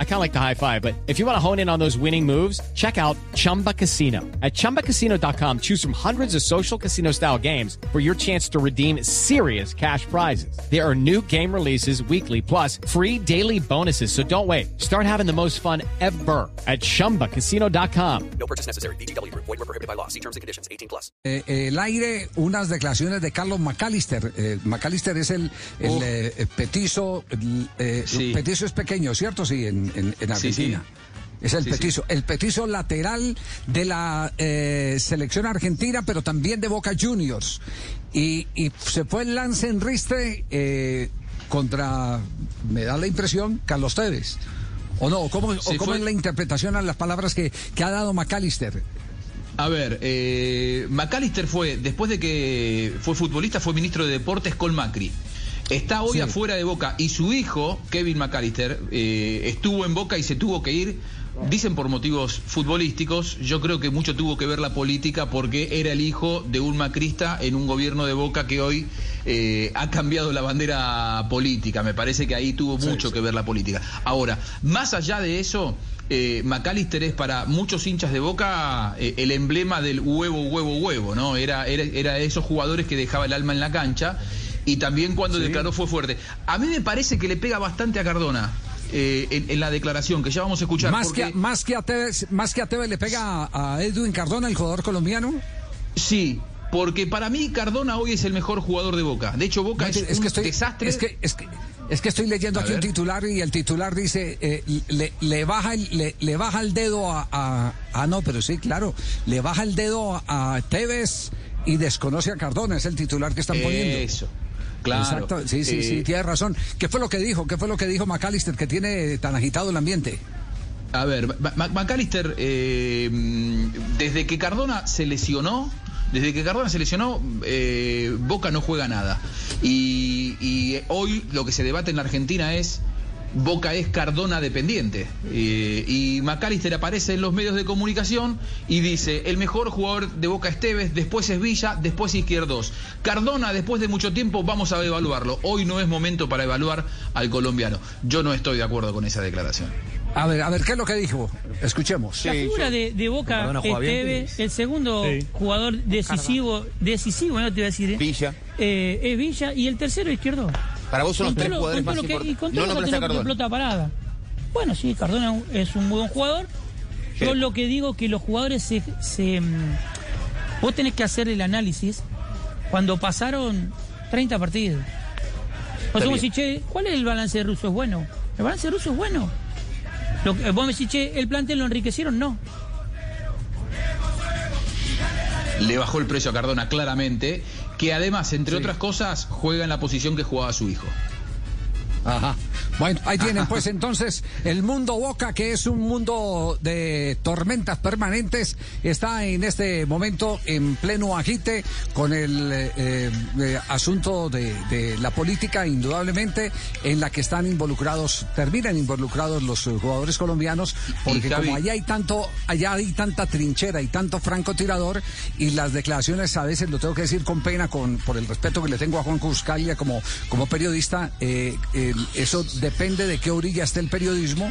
I kind of like the high five, but if you want to hone in on those winning moves, check out Chumba Casino. At ChumbaCasino.com, choose from hundreds of social casino style games for your chance to redeem serious cash prizes. There are new game releases weekly, plus free daily bonuses. So don't wait. Start having the most fun ever at ChumbaCasino.com. No purchase necessary. BGW. Void were prohibited by law. See terms and conditions. 18 plus. Eh, el aire, unas declaraciones de Carlos McAllister. Eh, McAllister es el, el, eh, petizo. el, eh, Sí. Petizo es pequeño, ¿cierto? Sí, en, en- en Sí, sí. Argentina. Es el Sí, petizo, el petizo lateral de la eh, selección argentina, pero también de Boca Juniors. Y, y se fue el lance en ristre eh, contra, me da la impresión, Carlos Tevez. ¿O no? ¿Cómo, o cómo fue- es la interpretación a las palabras que, que ha dado McAllister? A ver, eh, McAllister fue, después de que fue futbolista, fue ministro de Deportes con Macri. Está hoy Sí. afuera de Boca y su hijo, Kevin McAllister, eh, estuvo en Boca y se tuvo que ir, dicen por motivos futbolísticos, yo creo que mucho tuvo que ver la política porque era el hijo de un macrista en un gobierno de Boca que hoy eh, ha cambiado la bandera política. Me parece que ahí tuvo mucho que ver la política. Ahora, más allá de eso... Eh, McAllister es para muchos hinchas de Boca eh, el emblema del huevo, huevo, huevo, ¿no? Era, era, era de esos jugadores que dejaba el alma en la cancha y también cuando declaró fue fuerte. A mí me parece que le pega bastante a Cardona eh, en, en la declaración, que ya vamos a escuchar. Más, porque- que, más, que a Tevez, más que a Tevez le pega a, a Edwin Cardona, el jugador colombiano. Sí, porque para mí Cardona hoy es el mejor jugador de Boca. De hecho, Boca es, es, un que estoy, desastre. es, que, es, que, es que estoy leyendo A aquí un titular y el titular dice, eh, le, le baja el, le, le baja el dedo a, a... Ah, no, pero sí, claro. Le baja el dedo a, a Tevez y desconoce a Cardona. Es el titular que están poniendo. Eso. Claro. Exacto, sí, sí, sí, Eh, tiene razón. ¿Qué fue lo que dijo? ¿Qué fue lo que dijo McAllister que tiene tan agitado el ambiente? A ver, McAllister, eh, desde que Cardona se lesionó, desde que Cardona se lesionó, eh, Boca no juega nada. Y, y hoy lo que se debate en la Argentina es Boca es Cardona dependiente. Eh, y McAllister aparece en los medios de comunicación y dice, el mejor jugador de Boca es Tevez, después es Villa, después Izquierdos. Cardona, después de mucho tiempo, vamos a evaluarlo. Hoy no es momento para evaluar al colombiano. Yo no estoy de acuerdo con esa declaración. A ver, a ver, ¿qué es lo que dijo? Escuchemos. La figura de, de Boca es. Tevez, el segundo Sí. jugador decisivo, decisivo, no te voy a decir, ¿eh? Villa. Eh, es Villa y el tercero izquierdo. Para vos son los tres jugadores más y con No lo que pelota parada. Bueno, sí, Cardona es un muy buen jugador. Yo lo que digo que los jugadores se, se, mm, vos tenés que hacer el análisis cuando pasaron 30 partidos. Sea, vos decís, che, ¿cuál es el balance de Russo? ¿Es bueno? ¿El balance de Russo es bueno? Lo vos me decís, che, ¿el plantel lo enriquecieron? No. le bajó el precio a Cardona claramente, que además, entre Sí. otras cosas, juega en la posición que jugaba su hijo. Ajá. Bueno, ahí tienen pues entonces el mundo Boca, que es un mundo de tormentas permanentes, está en este momento en pleno agite con el eh, eh, asunto de, de la política, indudablemente, en la que están involucrados, terminan involucrados los jugadores colombianos, porque como allá hay tanto, allá hay tanta trinchera y tanto francotirador, y las declaraciones a veces lo tengo que decir con pena, con por el respeto que le tengo a Juan Cuscalia como, como periodista, eh, eh, eso depende de qué orilla esté el periodismo,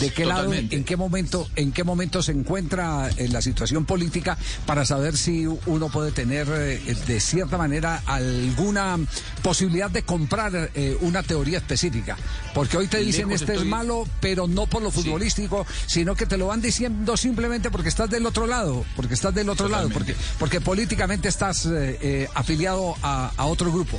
de qué lado, en qué momento, en qué momento se encuentra en la situación política para saber si uno puede tener eh, de cierta manera alguna posibilidad de comprar eh, una teoría específica. Porque hoy te dicen este es malo, pero no por lo Sí. futbolístico, sino que te lo van diciendo simplemente porque estás del otro lado, porque estás del otro lado, porque, porque políticamente estás eh, eh, afiliado a, a otro grupo.